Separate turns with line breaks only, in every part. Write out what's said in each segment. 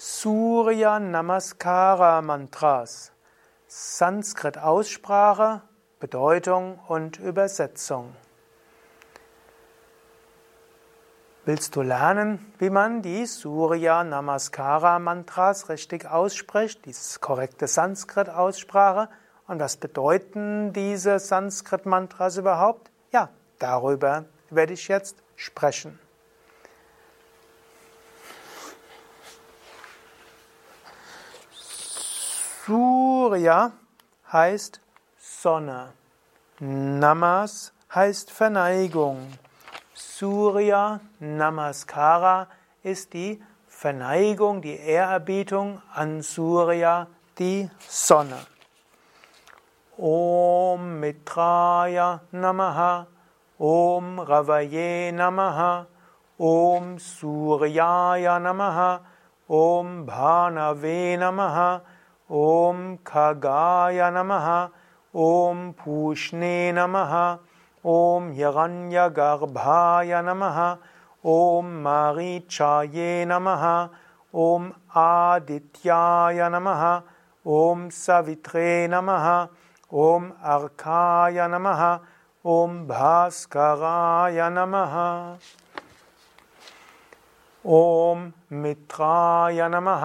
Surya Namaskara Mantras. Sanskrit Aussprache, Bedeutung und Übersetzung. Willst du lernen, wie man die Surya Namaskara Mantras richtig ausspricht, diese korrekte Sanskrit-Aussprache? Und was bedeuten diese Sanskrit-Mantras überhaupt? Ja, darüber werde ich jetzt sprechen. Surya heißt Sonne. Namas heißt Verneigung. Surya Namaskara ist die Verneigung, die Ehrerbietung an Surya, die Sonne. Om Mitraya Namaha, Om Ravaye Namaha, Om Suryaya Namaha, Om Bhanave Namaha, ॐ खगाय नमः ॐ पूष्णे नमः ॐ यगन्यगर्भाय नमः ॐ मारीचाये नमः ॐ आदित्याय नमः ॐ सवित्रे नमः ॐ अर्काय नमः ॐ भास्कराय नमः। ॐ मित्राय नमः।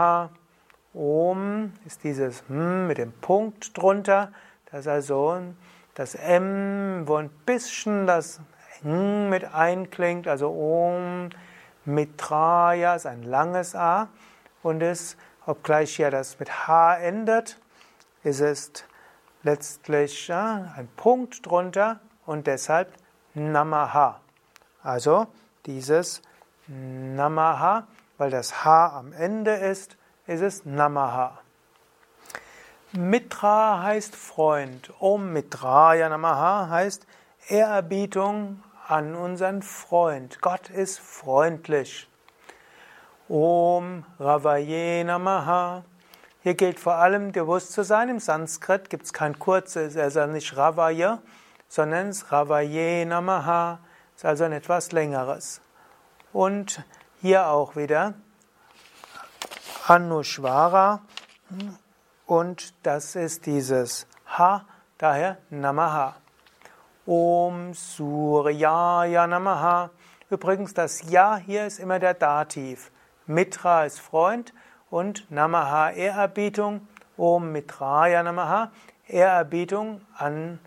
Om ist dieses M mit dem Punkt drunter, das ist also das M, wo ein bisschen das N mit einklingt, also Om Mitraya ist ein langes A und es, obgleich hier das mit H endet, ist es letztlich ein Punkt drunter und deshalb Namaha. Also dieses Namaha, weil das H am Ende ist, ist es Namaha. Mitra heißt Freund. Om Mitraya Namaha heißt Ehrerbietung an unseren Freund. Gott ist freundlich. Om Ravaye Namaha. Hier gilt vor allem bewusst zu sein, im Sanskrit gibt es kein kurzes, also nicht Ravaye, sondern es Ravaye Namaha, ist also ein etwas längeres. Und hier auch wieder Anushvara und das ist dieses Ha, daher Namaha. Om Suryaya Namaha. Übrigens, das Ja hier ist immer der Dativ. Mitra ist Freund und Namaha Ehrerbietung. Om Mitraya Namaha. Ehrerbietung an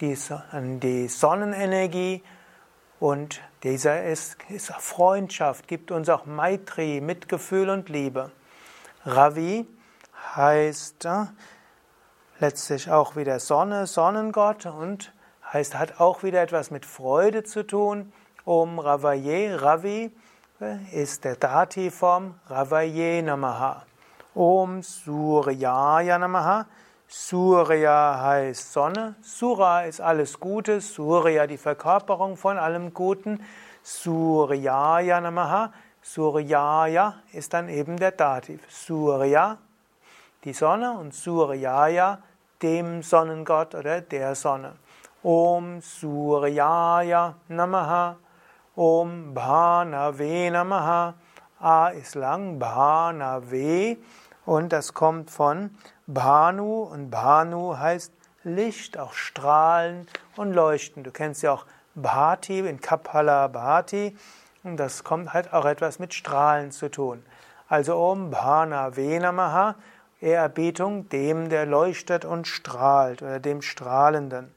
die, an die Sonnenenergie. Und dieser ist, ist Freundschaft, gibt uns auch Maitri, Mitgefühl und Liebe. Ravi heißt äh, letztlich auch wieder Sonne, Sonnengott und heißt, hat auch wieder etwas mit Freude zu tun. Om Ravaye, Ravi äh, ist der Dati-Form Ravaye Namaha. Om Suryaya Namaha. Surya heißt Sonne. Sura ist alles Gute. Surya die Verkörperung von allem Guten. Suryaya Namaha. Suryaya ist dann eben der Dativ. Surya die Sonne und Suryaya, dem Sonnengott oder der Sonne. Om Suryaya Namaha, Om Bhanave Namaha. A ist lang, Bhanave und das kommt von Bhanu und Bhanu heißt Licht, auch Strahlen und Leuchten. Du kennst ja auch Bhati in Kapala Bhati und das kommt halt auch etwas mit Strahlen zu tun. Also Om Bhanave Namaha Ehrerbietung dem, der leuchtet und strahlt oder dem Strahlenden.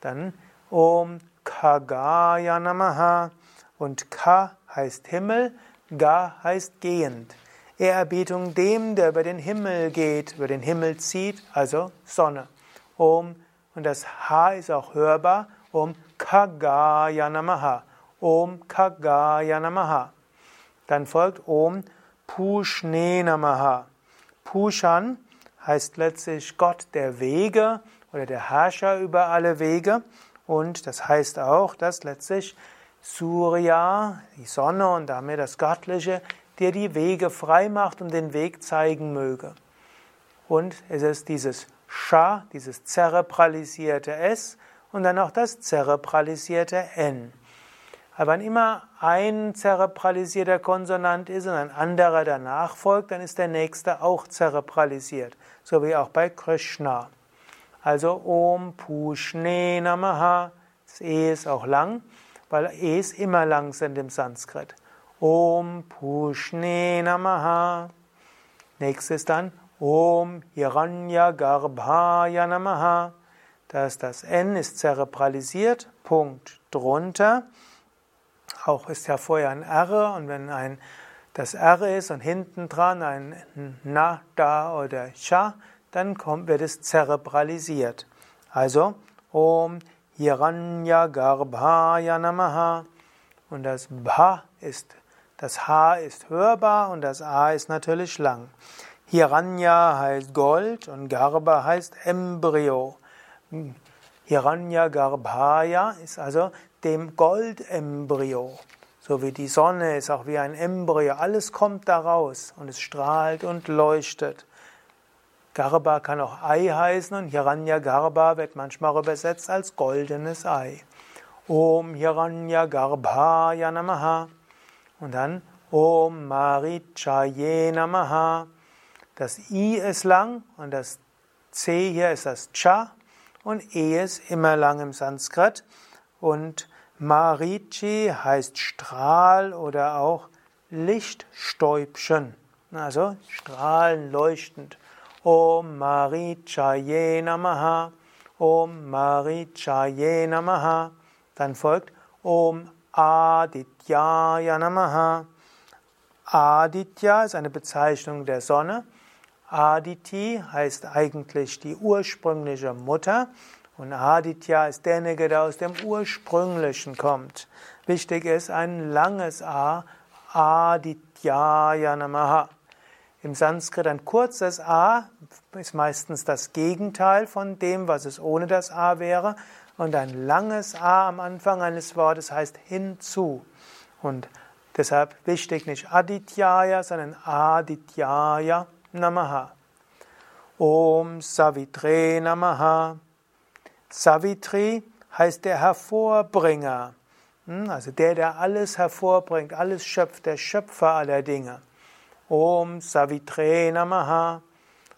Dann Om Kagaya Namaha und Ka heißt Himmel, Ga heißt gehend. Ehrerbietung dem, der über den Himmel geht, über den Himmel zieht, also Sonne. Om und das H ist auch hörbar. Om Kagaya Namaha. Om Kagaya Namaha. Dann folgt Om Pushne Namaha. Pushan heißt letztlich Gott der Wege oder der Herrscher über alle Wege. Und das heißt auch, dass letztlich Surya, die Sonne und damit das Göttliche, dir die Wege frei macht und den Weg zeigen möge. Und es ist dieses Sha, dieses zerebralisierte S und dann auch das zerebralisierte N. Aber wenn immer ein zerebralisierter Konsonant ist und ein anderer danach folgt, dann ist der nächste auch zerebralisiert, so wie auch bei Krishna. Also Om Pushne Namaha, das E ist auch lang, weil E ist immer lang sind im Sanskrit. Om Pushne Namaha. Nächstes dann Om Hiranya Garbhaya Namaha. Das, das N ist zerebralisiert, Punkt drunter. Auch ist ja vorher ein R und wenn ein das R ist und hinten dran ein Na, Da oder Cha, dann kommt, wird es zerebralisiert. Also Om Hiranya Garbhaya Namaha und das Bha ist, das H ist hörbar und das A ist natürlich lang. Hiranya heißt Gold und Garba heißt Embryo. Hiranya Garbhaya ist also dem Goldembryo. So wie die Sonne ist auch wie ein Embryo. Alles kommt daraus und es strahlt und leuchtet. Garba kann auch Ei heißen und Hiranya Garba wird manchmal übersetzt als goldenes Ei. Om Hiranya Garbhaya Namaha. Und dann Om Marichaye Namaha. Das I ist lang und das C hier ist das Cha und E ist immer lang im Sanskrit. Und Marichi heißt Strahl oder auch Lichtstäubchen. Also strahlen, leuchtend. Om Marichaye Namaha. Om Marichaye Namaha. Dann folgt Om Adityaya Namaha. Aditya ist eine Bezeichnung der Sonne. Aditi heißt eigentlich die ursprüngliche Mutter und Aditya ist derjenige, der aus dem Ursprünglichen kommt. Wichtig ist ein langes A, Adityaya Namaha. Im Sanskrit ein kurzes A ist meistens das Gegenteil von dem, was es ohne das A wäre. Und ein langes A am Anfang eines Wortes heißt hinzu. Und deshalb wichtig nicht Adityaya, sondern Adityaya Namaha. Om Savitre Namaha. Savitri heißt der Hervorbringer, hm, also der, der alles hervorbringt, alles schöpft, der Schöpfer aller Dinge. Om Savitre Namaha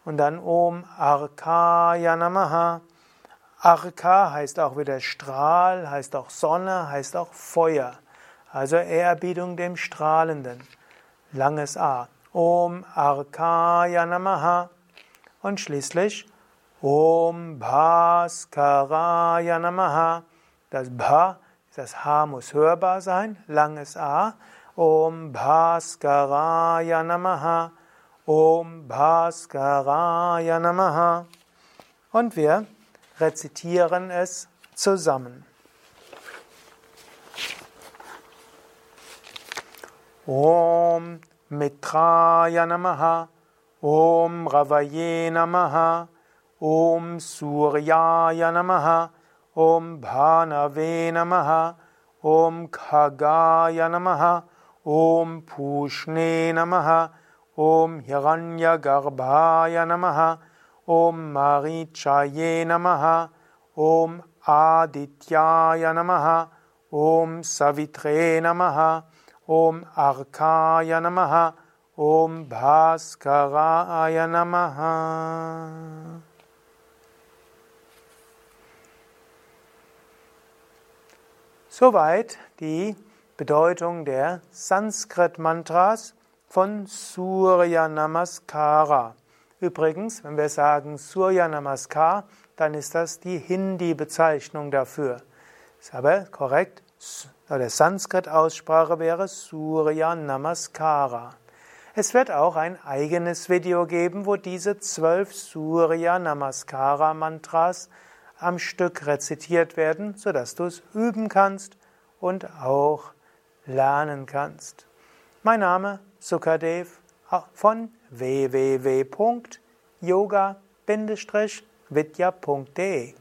und dann Om Arkaya Namaha. Arka heißt auch wieder Strahl, heißt auch Sonne, heißt auch Feuer. Also Ehrerbietung dem Strahlenden. Langes A. Om Arkaya Namaha. Und schließlich Om Bhaskaraya Namaha. Das Bha, das H muss hörbar sein, langes A. Om Bhaskaraya Namaha. Om Bhaskaraya Namaha. Und wir rezitieren es zusammen. Om Mitraya Namaha. Om Ravaye Namaha. ॐ सूर्याय नमः ॐ भानवे नमः ॐ खगाय नमः ॐ पूष्णे नमः ॐ ह्यगण्यगर्भाय नमः ॐ माहीचाये नमः ॐ आदित्याय नमः ॐ सवित्रे नमः ॐ अर्काय नमः ॐ भास्कराय नमः। Soweit die Bedeutung der Sanskrit-Mantras von Surya Namaskara. Übrigens, wenn wir sagen Surya Namaskar, dann ist das die Hindi-Bezeichnung dafür. Ist aber korrekt, oder Sanskrit-Aussprache wäre Surya Namaskara. Es wird auch ein eigenes Video geben, wo diese zwölf Surya Namaskara Mantras am Stück rezitiert werden, sodass du es üben kannst und auch lernen kannst. Mein Name Sukadev von www.yoga-vidya.de